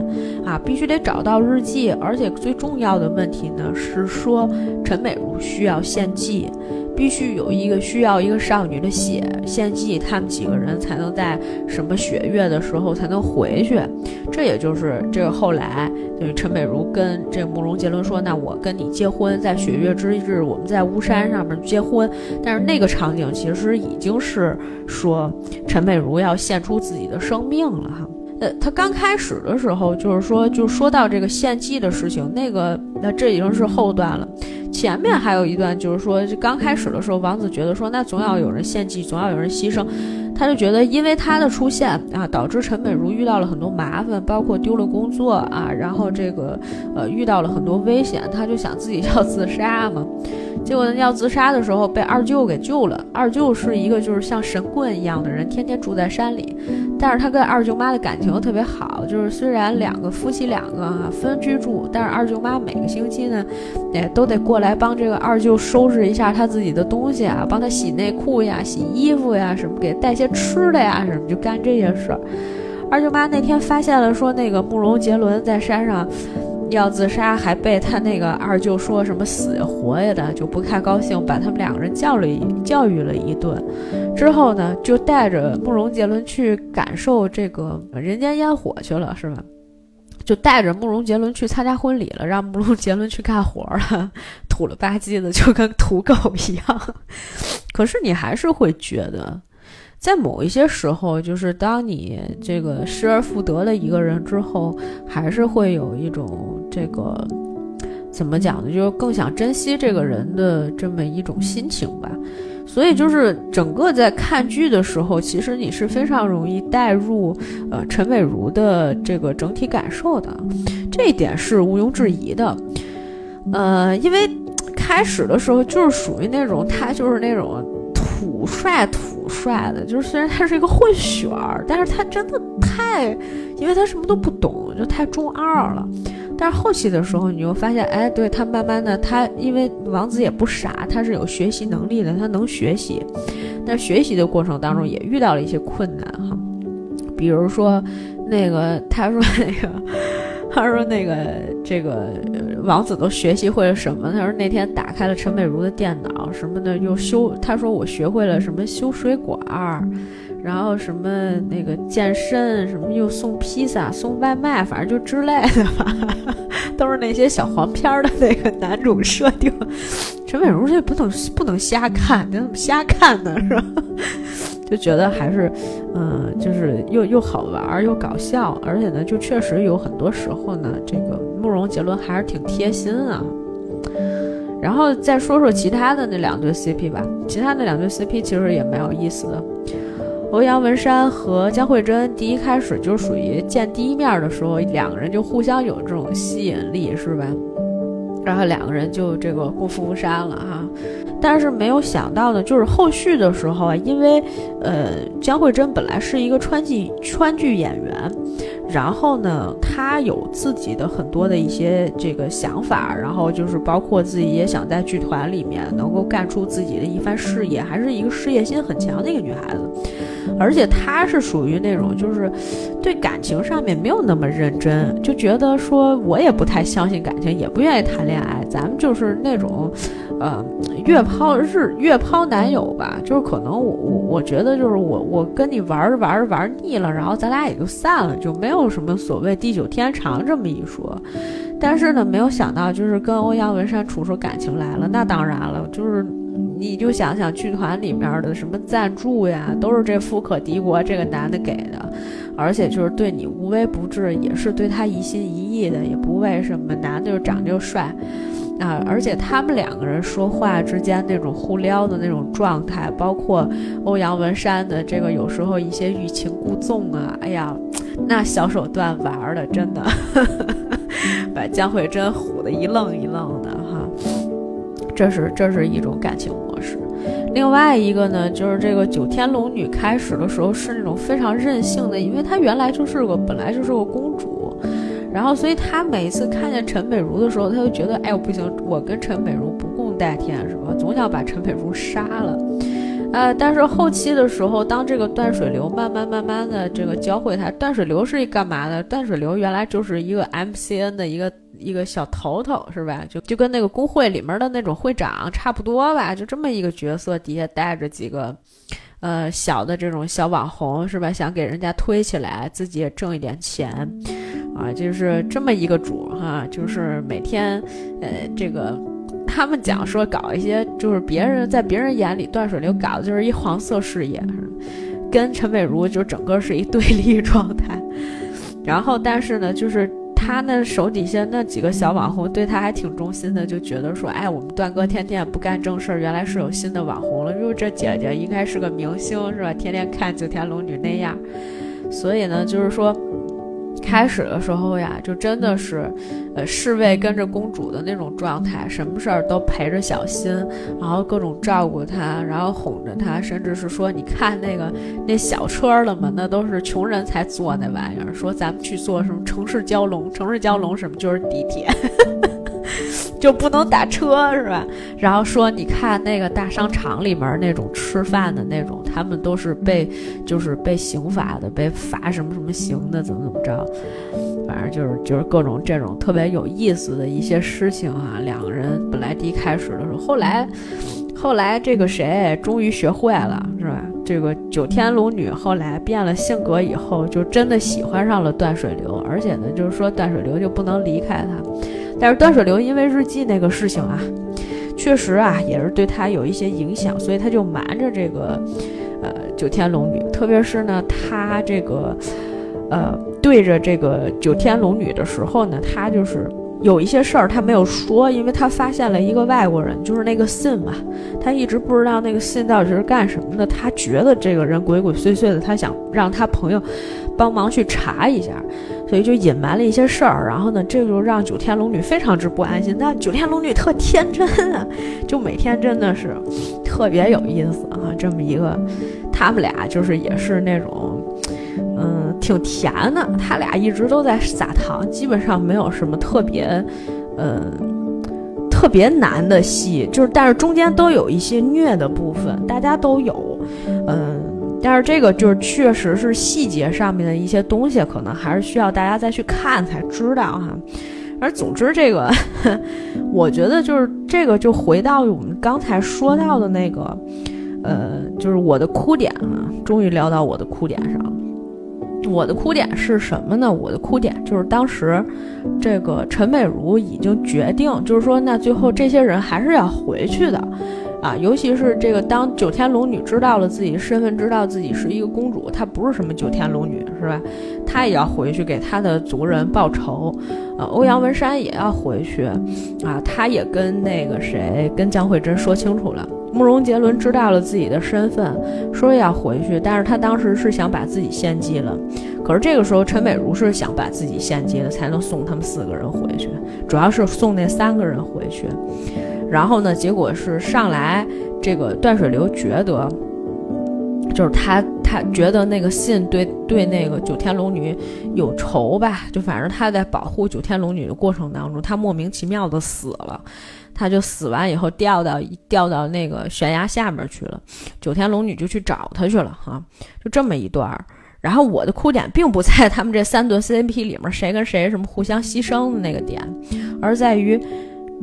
啊，必须得找到日记，而且最重要的问题呢是说，陈美如需要献祭。必须有一个需要一个少女的血献祭，他们几个人才能在什么雪月的时候才能回去。这也就是这个后来，就是陈美如跟这慕容杰伦说：“那我跟你结婚，在雪月之日，我们在巫山上面结婚。”但是那个场景其实已经是说陈美如要献出自己的生命了哈。呃，他刚开始的时候就是说，就说到这个献祭的事情，那个那这已经是后段了。前面还有一段，就是说，就刚开始的时候，王子觉得说，那总要有人献祭，总要有人牺牲，他就觉得，因为他的出现啊，导致陈美如遇到了很多麻烦，包括丢了工作啊，然后这个呃遇到了很多危险，他就想自己要自杀嘛。结果要自杀的时候被二舅给救了。二舅是一个就是像神棍一样的人，天天住在山里，但是他跟二舅妈的感情特别好，就是虽然两个夫妻两个啊分居住，但是二舅妈每个星期呢，也都得过来帮这个二舅收拾一下他自己的东西啊，帮他洗内裤呀、洗衣服呀什么，给带些吃的呀什么，就干这些事儿。二舅妈那天发现了说那个慕容杰伦在山上要自杀，还被他那个二舅说什么死呀活呀的，就不太高兴，把他们两个人教了一教育了一顿。之后呢，就带着慕容杰伦去感受这个人间烟火去了，是吧？就带着慕容杰伦去参加婚礼了，让慕容杰伦去干活了，土了吧唧的，就跟土狗一样。[laughs] 可是你还是会觉得，在某一些时候，就是当你这个失而复得了一个人之后，还是会有一种这个怎么讲呢？就是更想珍惜这个人的这么一种心情吧。所以就是整个在看剧的时候，其实你是非常容易带入，呃，陈美如的这个整体感受的，这一点是毋庸置疑的。呃，因为开始的时候就是属于那种他就是那种土帅土帅的，就是虽然他是一个混血儿，但是他真的太，因为他什么都不懂，就太中二了。但是后期的时候，你又发现，哎，对他慢慢的，他因为王子也不傻，他是有学习能力的，他能学习。但学习的过程当中也遇到了一些困难哈，比如说那个他说那个 [laughs] 他说那个这个王子都学习会了什么？他说那天打开了陈美如的电脑什么的，又修。他说我学会了什么修水管儿。然后什么那个健身，什么又送披萨、送外卖，反正就之类的吧，[laughs] 都是那些小黄片的那个男主设定。陈美如这不能不能瞎看，你怎么瞎看呢？是吧？就觉得还是，嗯，就是又又好玩又搞笑，而且呢，就确实有很多时候呢，这个慕容杰伦还是挺贴心啊。然后再说说其他的那两对 CP 吧，其他那两对 CP 其实也蛮有意思的。欧阳文山和江慧珍第一开始就属于见第一面的时候，两个人就互相有这种吸引力，是吧？然后两个人就这个共赴巫山了哈。但是没有想到的就是后续的时候啊，因为呃江慧珍本来是一个川剧川剧演员。然后呢，她有自己的很多的一些这个想法，然后就是包括自己也想在剧团里面能够干出自己的一番事业，还是一个事业心很强的一个女孩子。而且她是属于那种就是对感情上面没有那么认真，就觉得说我也不太相信感情，也不愿意谈恋爱，恋爱咱们就是那种。呃，月抛日月抛男友吧，就是可能我我我觉得就是我我跟你玩着玩着玩腻了，然后咱俩也就散了，就没有什么所谓地久天长这么一说。但是呢，没有想到就是跟欧阳文山处出感情来了。那当然了，就是你就想想剧团里面的什么赞助呀，都是这富可敌国这个男的给的，而且就是对你无微不至，也是对他一心一意的，也不为什么男的就长就帅。啊，而且他们两个人说话之间那种互撩的那种状态，包括欧阳文山的这个有时候一些欲擒故纵啊，哎呀，那小手段玩的真的 [laughs] 把江慧珍唬得一愣一愣的。这是这是一种感情模式。另外一个呢，就是这个九天龙女开始的时候是那种非常任性的，因为她原来就是个本来就是个公主。然后，所以她每次看见陈美如的时候，她就觉得，哎呦不行，我跟陈美如不共戴天，是吧？总想把陈美如杀了。呃，但是后期的时候，当这个断水流慢慢慢慢的这个教会她，断水流是干嘛的？断水流原来就是一个 MCN 的一个一个小头头，是吧？就就跟那个工会里面的那种会长差不多吧，就这么一个角色，底下带着几个，呃，小的这种小网红，是吧？想给人家推起来，自己也挣一点钱。啊，就是这么一个主哈，就是每天，呃，这个他们讲说搞一些，就是别人在别人眼里断水流搞的就是一黄色事业，跟陈美如就整个是一对立状态。然后，但是呢，就是他那手底下那几个小网红对他还挺忠心的，就觉得说，哎，我们段哥天天不干正事儿，原来是有新的网红了，就这姐姐应该是个明星是吧？天天看九天龙女那样，所以呢，就是说。开始的时候呀，就真的是，呃，侍卫跟着公主的那种状态，什么事儿都陪着小新，然后各种照顾她，然后哄着她，甚至是说，你看那个那小车了吗？那都是穷人才坐那玩意儿。说咱们去坐什么城市蛟龙，城市蛟龙什么就是地铁。[laughs] 就不能打车是吧？然后说你看那个大商场里面那种吃饭的那种，他们都是被就是被刑罚的，被罚什么什么刑的，怎么怎么着，反正就是就是各种这种特别有意思的一些事情啊。两个人本来第一开始的时候，后来。后来这个谁终于学会了，是吧？这个九天龙女后来变了性格以后，就真的喜欢上了断水流，而且呢，就是说断水流就不能离开他。但是断水流因为日记那个事情啊，确实啊也是对他有一些影响，所以他就瞒着这个呃九天龙女，特别是呢他这个呃对着这个九天龙女的时候呢，他就是。有一些事儿他没有说，因为他发现了一个外国人，就是那个信嘛，他一直不知道那个信到底是干什么的。他觉得这个人鬼鬼祟祟的，他想让他朋友帮忙去查一下，所以就隐瞒了一些事儿。然后呢，这就让九天龙女非常之不安心。那九天龙女特天真啊，就每天真的是特别有意思啊，这么一个，他们俩就是也是那种。嗯，挺甜的。他俩一直都在撒糖，基本上没有什么特别，嗯，特别难的戏。就是，但是中间都有一些虐的部分，大家都有。嗯，但是这个就是确实是细节上面的一些东西，可能还是需要大家再去看才知道哈。而总之，这个 [laughs] 我觉得就是这个，就回到我们刚才说到的那个，呃，就是我的哭点啊，终于聊到我的哭点上了。我的哭点是什么呢？我的哭点就是当时，这个陈美如已经决定，就是说，那最后这些人还是要回去的，啊，尤其是这个当九天龙女知道了自己身份，知道自己是一个公主，她不是什么九天龙女，是吧？她也要回去给她的族人报仇，啊，欧阳文山也要回去，啊，他也跟那个谁，跟江慧珍说清楚了。慕容杰伦知道了自己的身份，说要回去，但是他当时是想把自己献祭了。可是这个时候，陈美如是想把自己献祭了，才能送他们四个人回去，主要是送那三个人回去。然后呢，结果是上来这个断水流觉得，就是他他觉得那个信对对那个九天龙女有仇吧，就反正他在保护九天龙女的过程当中，他莫名其妙的死了。他就死完以后掉到掉到那个悬崖下面去了，九天龙女就去找他去了哈，就这么一段儿。然后我的哭点并不在他们这三对 C P 里面谁跟谁什么互相牺牲的那个点，而在于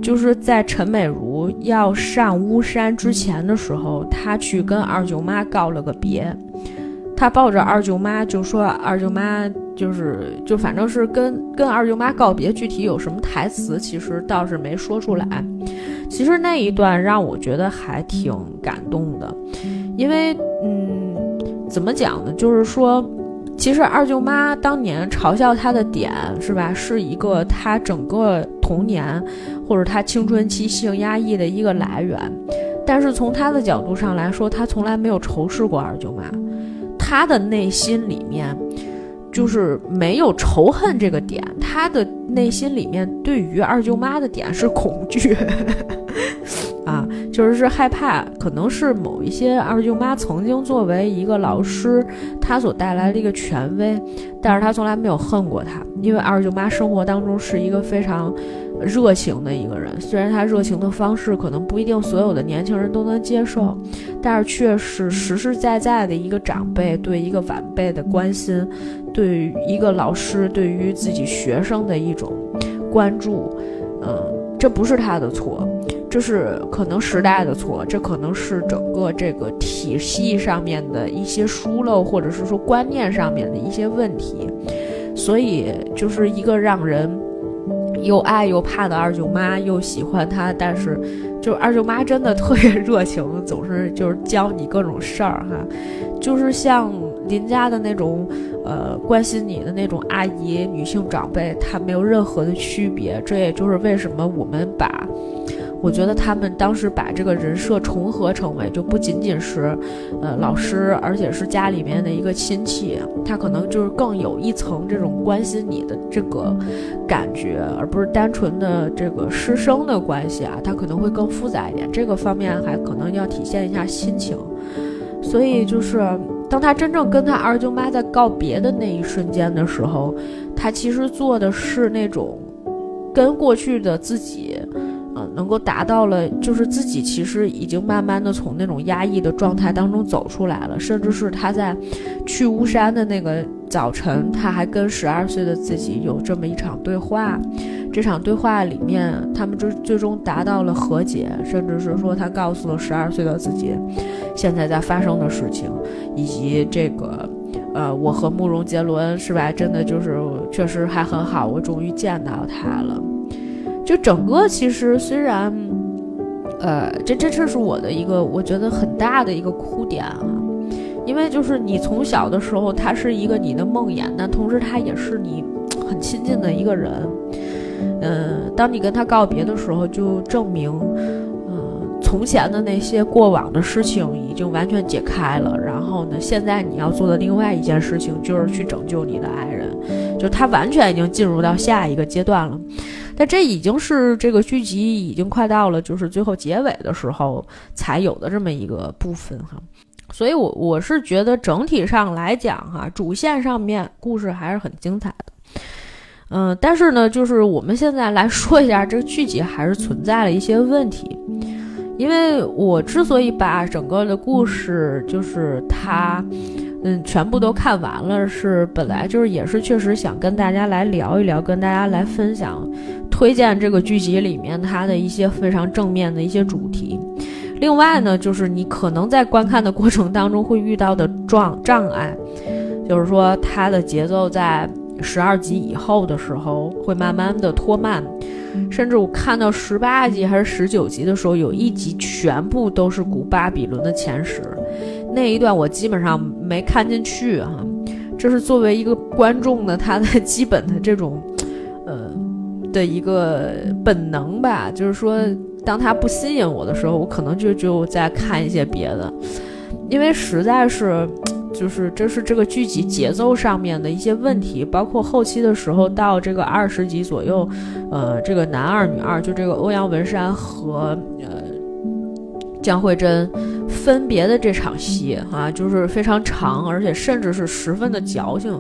就是在陈美如要上巫山之前的时候，他去跟二舅妈告了个别。他抱着二舅妈就说：“二舅妈就是就反正是跟跟二舅妈告别，具体有什么台词，其实倒是没说出来。其实那一段让我觉得还挺感动的，因为嗯，怎么讲呢？就是说，其实二舅妈当年嘲笑他的点是吧，是一个他整个童年或者他青春期性压抑的一个来源。但是从他的角度上来说，他从来没有仇视过二舅妈。”他的内心里面，就是没有仇恨这个点，他的内心里面对于二舅妈的点是恐惧，[laughs] 啊，就是是害怕，可能是某一些二舅妈曾经作为一个老师，他所带来的一个权威，但是他从来没有恨过他，因为二舅妈生活当中是一个非常。热情的一个人，虽然她热情的方式可能不一定所有的年轻人都能接受，但是却是实实在在的一个长辈对一个晚辈的关心，对于一个老师对于自己学生的一种关注。嗯，这不是他的错，这是可能时代的错，这可能是整个这个体系上面的一些疏漏，或者是说观念上面的一些问题，所以就是一个让人。又爱又怕的二舅妈，又喜欢她，但是，就二舅妈真的特别热情，总是就是教你各种事儿哈，就是像邻家的那种，呃，关心你的那种阿姨、女性长辈，她没有任何的区别。这也就是为什么我们把。我觉得他们当时把这个人设重合成为，就不仅仅是，呃，老师，而且是家里面的一个亲戚，他可能就是更有一层这种关心你的这个感觉，而不是单纯的这个师生的关系啊，他可能会更复杂一点。这个方面还可能要体现一下心情。所以就是当他真正跟他二舅妈在告别的那一瞬间的时候，他其实做的是那种跟过去的自己。能够达到了，就是自己其实已经慢慢的从那种压抑的状态当中走出来了，甚至是他在去巫山的那个早晨，他还跟十二岁的自己有这么一场对话。这场对话里面，他们最最终达到了和解，甚至是说他告诉了十二岁的自己，现在在发生的事情，以及这个，呃，我和慕容杰伦是吧？真的就是确实还很好，我终于见到他了。就整个其实虽然，呃，这这这是我的一个我觉得很大的一个哭点啊，因为就是你从小的时候他是一个你的梦魇，但同时他也是你很亲近的一个人。嗯，当你跟他告别的时候，就证明，从前的那些过往的事情已经完全解开了。然后呢，现在你要做的另外一件事情就是去拯救你的爱人，就他完全已经进入到下一个阶段了。但这已经是这个剧集已经快到了就是最后结尾的时候才有的这么一个部分哈。所以，我我是觉得整体上来讲哈，主线上面故事还是很精彩的。嗯，但是呢，就是我们现在来说一下这个剧集还是存在了一些问题，因为我之所以把整个的故事就是它，嗯，全部都看完了，是本来就是也是确实想跟大家来聊一聊，跟大家来分享，推荐这个剧集里面它的一些非常正面的一些主题。另外呢，就是你可能在观看的过程当中会遇到的障障碍，就是说它的节奏在。十二集以后的时候会慢慢的拖慢，甚至我看到十八集还是十九集的时候，有一集全部都是古巴比伦的前史，那一段我基本上没看进去哈。这是作为一个观众的他的基本的这种，呃的一个本能吧，就是说当他不吸引我的时候，我可能就就在看一些别的，因为实在是。就是这是这个剧集节奏上面的一些问题，包括后期的时候到这个二十集左右，呃，这个男二女二就这个欧阳文山和呃江慧珍分别的这场戏啊，就是非常长，而且甚至是十分的矫情，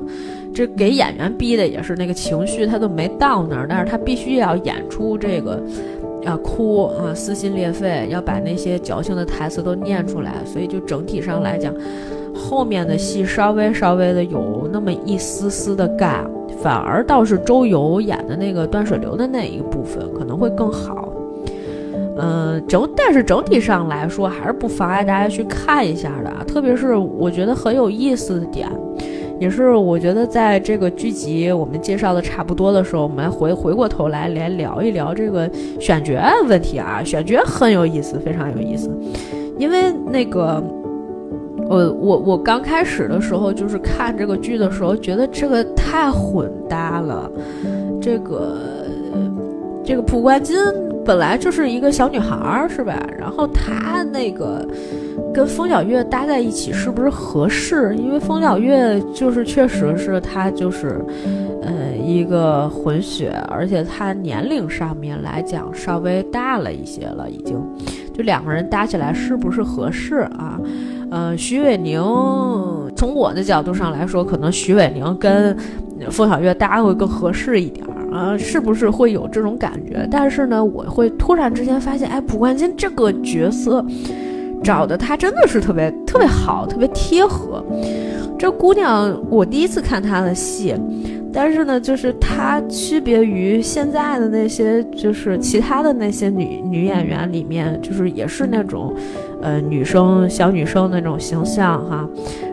这给演员逼的也是那个情绪他都没到那儿，但是他必须要演出这个啊哭啊，撕心裂肺，要把那些矫情的台词都念出来，所以就整体上来讲。后面的戏稍微稍微的有那么一丝丝的尬，反而倒是周游演的那个断水流的那一部分可能会更好。嗯，整但是整体上来说还是不妨碍大家去看一下的。特别是我觉得很有意思的点，也是我觉得在这个剧集我们介绍的差不多的时候，我们回回过头来来聊一聊这个选角问题啊。选角很有意思，非常有意思，因为那个。我我我刚开始的时候就是看这个剧的时候，觉得这个太混搭了。这个这个蒲冠金本来就是一个小女孩儿，是吧？然后她那个跟风小月搭在一起是不是合适？因为风小月就是确实是她就是呃一个混血，而且她年龄上面来讲稍微大了一些了，已经就两个人搭起来是不是合适啊？嗯，徐伟宁，从我的角度上来说，可能徐伟宁跟凤小岳搭会更合适一点儿啊，是不是会有这种感觉？但是呢，我会突然之间发现，哎，蒲冠金这个角色找的他真的是特别特别好，特别贴合。这姑娘，我第一次看她的戏。但是呢，就是她区别于现在的那些，就是其他的那些女女演员里面，就是也是那种，呃，女生小女生那种形象哈。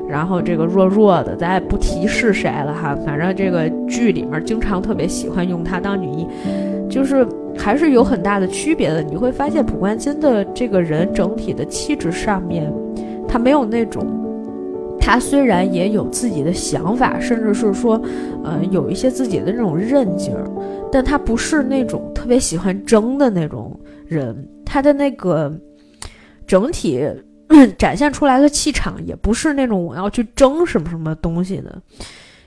然后这个弱弱的，咱也不提是谁了哈。反正这个剧里面经常特别喜欢用她当女一，就是还是有很大的区别的。你会发现蒲冠金的这个人整体的气质上面，他没有那种。他虽然也有自己的想法，甚至是说，呃，有一些自己的那种韧劲儿，但他不是那种特别喜欢争的那种人。他的那个整体 [clears throat] 展现出来的气场，也不是那种我要去争什么什么东西的。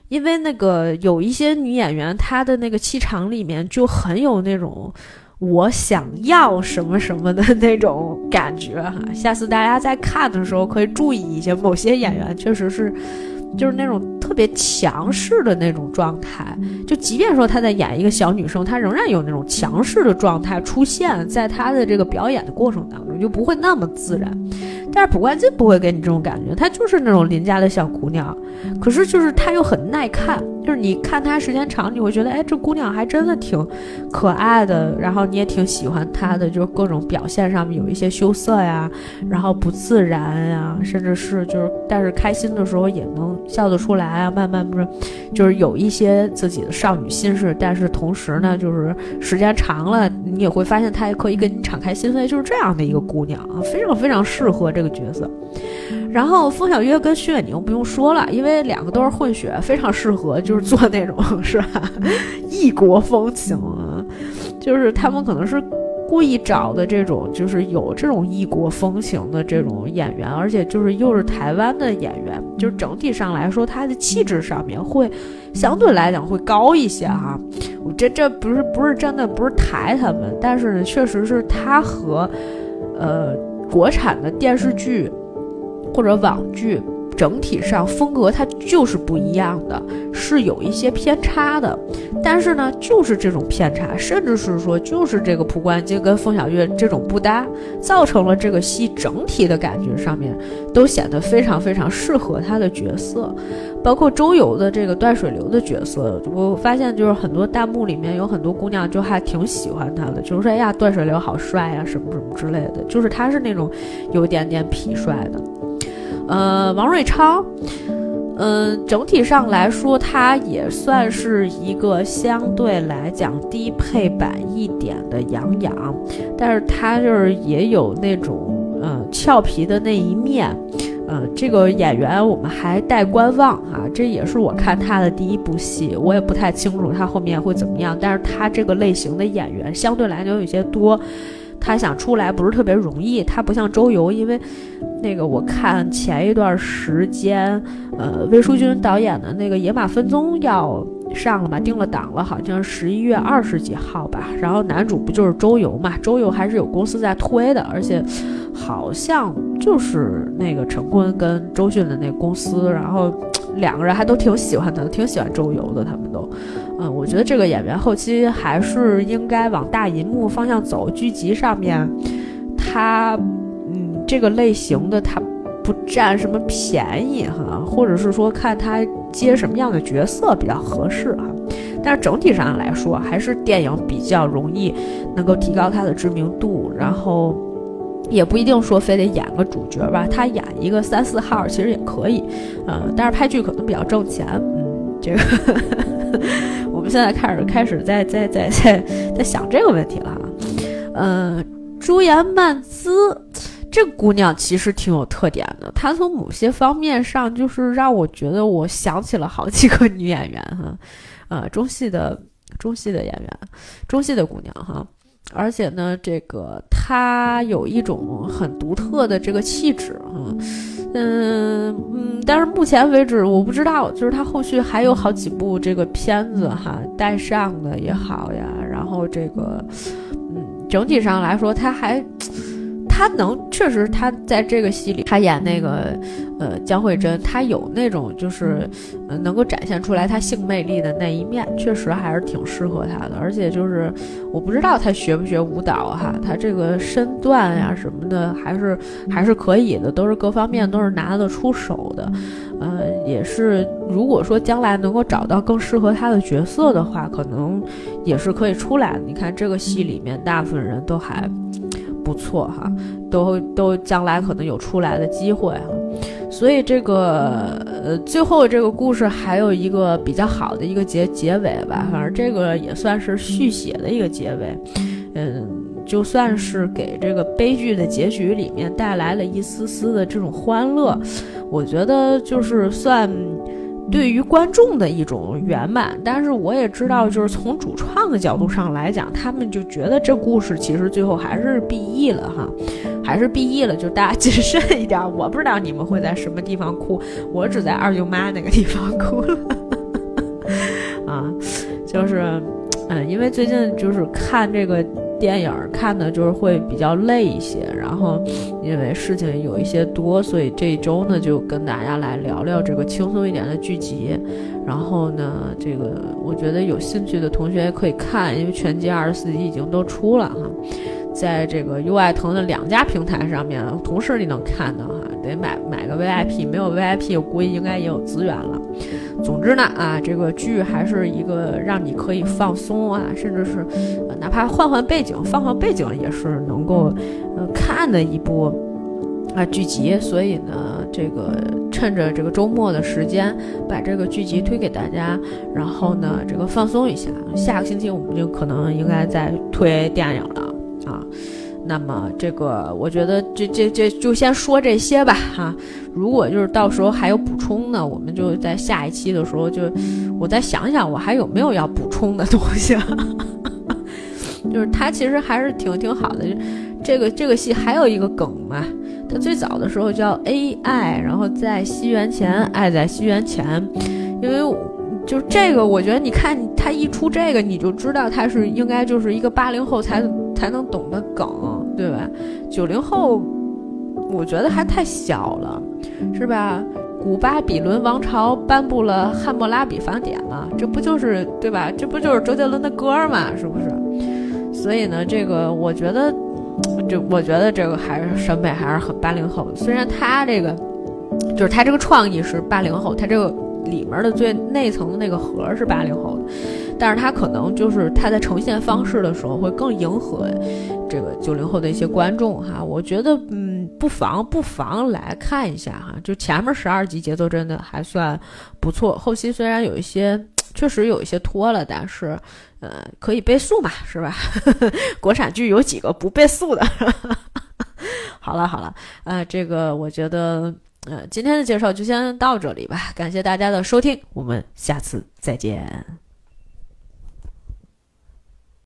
因为那个有一些女演员，她的那个气场里面就很有那种。我想要什么什么的那种感觉哈，下次大家在看的时候可以注意一下，某些演员确实是，就是那种特别强势的那种状态。就即便说她在演一个小女生，她仍然有那种强势的状态出现在她的这个表演的过程当中，就不会那么自然。但是卜冠金不会给你这种感觉，她就是那种邻家的小姑娘，可是就是她又很耐看，你看她时间长，你会觉得，哎，这姑娘还真的挺可爱的，然后你也挺喜欢她的，就是各种表现上面有一些羞涩呀，然后不自然呀，甚至是就是，但是开心的时候也能笑得出来啊，慢慢不是，就是有一些自己的少女心事，但是同时呢，就是时间长了，你也会发现她也可以跟你敞开心扉，就是这样的一个姑娘啊，非常非常适合这。这个角色，然后风小月跟徐远宁不用说了，因为两个都是混血，非常适合就是做那种 [laughs] 是吧？异国风情啊，就是他们可能是故意找的这种，就是有这种异国风情的这种演员，而且就是又是台湾的演员，就是整体上来说，他的气质上面会相对来讲会高一些哈。我这这不是不是真的不是抬他们，但是呢，确实是他和呃。国产的电视剧或者网剧，整体上风格它就是不一样的，是有一些偏差的。但是呢，就是这种偏差，甚至是说，就是这个蒲冠金跟风小月这种不搭，造成了这个戏整体的感觉上面都显得非常非常适合他的角色。包括周游的这个断水流的角色，我发现就是很多弹幕里面有很多姑娘就还挺喜欢他的，就是说哎呀断水流好帅呀什么什么之类的，就是他是那种有点点痞帅的。呃，王瑞超，嗯，整体上来说他也算是一个相对来讲低配版一点的杨洋，但是他就是也有那种嗯俏皮的那一面。嗯，这个演员我们还待观望哈，这也是我看他的第一部戏，我也不太清楚他后面会怎么样。但是他这个类型的演员相对来讲有些多，他想出来不是特别容易。他不像周游，因为那个我看前一段时间，呃，魏书君导演的那个《野马分鬃》要上了嘛，定了档了，好像十一月二十几号吧。然后男主不就是周游嘛？周游还是有公司在推的，而且。好像就是那个陈坤跟周迅的那公司，然后两个人还都挺喜欢的，挺喜欢周游的。他们都，嗯，我觉得这个演员后期还是应该往大银幕方向走。剧集上面，他，嗯，这个类型的他不占什么便宜哈，或者是说看他接什么样的角色比较合适哈。但是整体上来说，还是电影比较容易能够提高他的知名度，然后。也不一定说非得演个主角吧，他演一个三四号其实也可以，嗯，但是拍剧可能比较挣钱，嗯，这个我们现在开始开始在在在在在想这个问题了哈，嗯，朱颜曼姿这姑娘其实挺有特点的，她从某些方面上就是让我觉得我想起了好几个女演员哈，呃，中戏的中戏的演员，中戏的姑娘哈。而且呢，这个她有一种很独特的这个气质，哈，嗯嗯，但是目前为止我不知道，就是他后续还有好几部这个片子哈，带上的也好呀，然后这个，嗯，整体上来说，他还。他能确实，他在这个戏里，他演那个，呃，江慧珍，他有那种就是，呃，能够展现出来他性魅力的那一面，确实还是挺适合他的。而且就是，我不知道他学不学舞蹈哈，他这个身段呀什么的，还是还是可以的，都是各方面都是拿得出手的。呃，也是，如果说将来能够找到更适合他的角色的话，可能也是可以出来的。你看这个戏里面，大部分人都还。不错哈，都都将来可能有出来的机会哈，所以这个呃最后这个故事还有一个比较好的一个结结尾吧，反正这个也算是续写的一个结尾，嗯，就算是给这个悲剧的结局里面带来了一丝丝的这种欢乐，我觉得就是算。对于观众的一种圆满，但是我也知道，就是从主创的角度上来讲，他们就觉得这故事其实最后还是 B E 了哈，还是 B E 了，就大家谨慎一点。我不知道你们会在什么地方哭，我只在二舅妈那个地方哭了。[laughs] 啊，就是，嗯，因为最近就是看这个电影看的就是会比较累一些，然后因为事情有一些多，所以这一周呢就跟大家来聊聊这个轻松一点的剧集。然后呢，这个我觉得有兴趣的同学可以看，因为全集二十四集已经都出了哈。在这个优爱腾的两家平台上面，同时你能看到哈，得买买个 VIP，没有 VIP，我估计应该也有资源了。总之呢，啊，这个剧还是一个让你可以放松啊，甚至是哪怕换换背景，放放背景也是能够呃看的一部啊剧集。所以呢，这个趁着这个周末的时间，把这个剧集推给大家，然后呢，这个放松一下。下个星期我们就可能应该再推电影了。那么这个我觉得这这这就先说这些吧哈。如果就是到时候还有补充呢，我们就在下一期的时候就我再想想我还有没有要补充的东西。[laughs] 就是它其实还是挺挺好的。这个这个戏还有一个梗嘛，它最早的时候叫 AI，然后在西元前，爱在西元前，因为。就这个，我觉得你看他一出这个，你就知道他是应该就是一个八零后才才能懂的梗，对吧？九零后，我觉得还太小了，是吧？古巴比伦王朝颁布了汉谟拉比法典嘛，这不就是对吧？这不就是周杰伦的歌嘛，是不是？所以呢，这个我觉得，就我觉得这个还是审美还是很八零后的。虽然他这个，就是他这个创意是八零后，他这个。里面的最内层的那个核是八零后的，但是他可能就是他在呈现方式的时候会更迎合这个九零后的一些观众哈。我觉得嗯，不妨不妨来看一下哈。就前面十二集节奏真的还算不错，后期虽然有一些确实有一些拖了，但是呃可以倍速嘛，是吧？[laughs] 国产剧有几个不倍速的？[laughs] 好了好了，呃，这个我觉得。呃，今天的介绍就先到这里吧，感谢大家的收听，我们下次再见。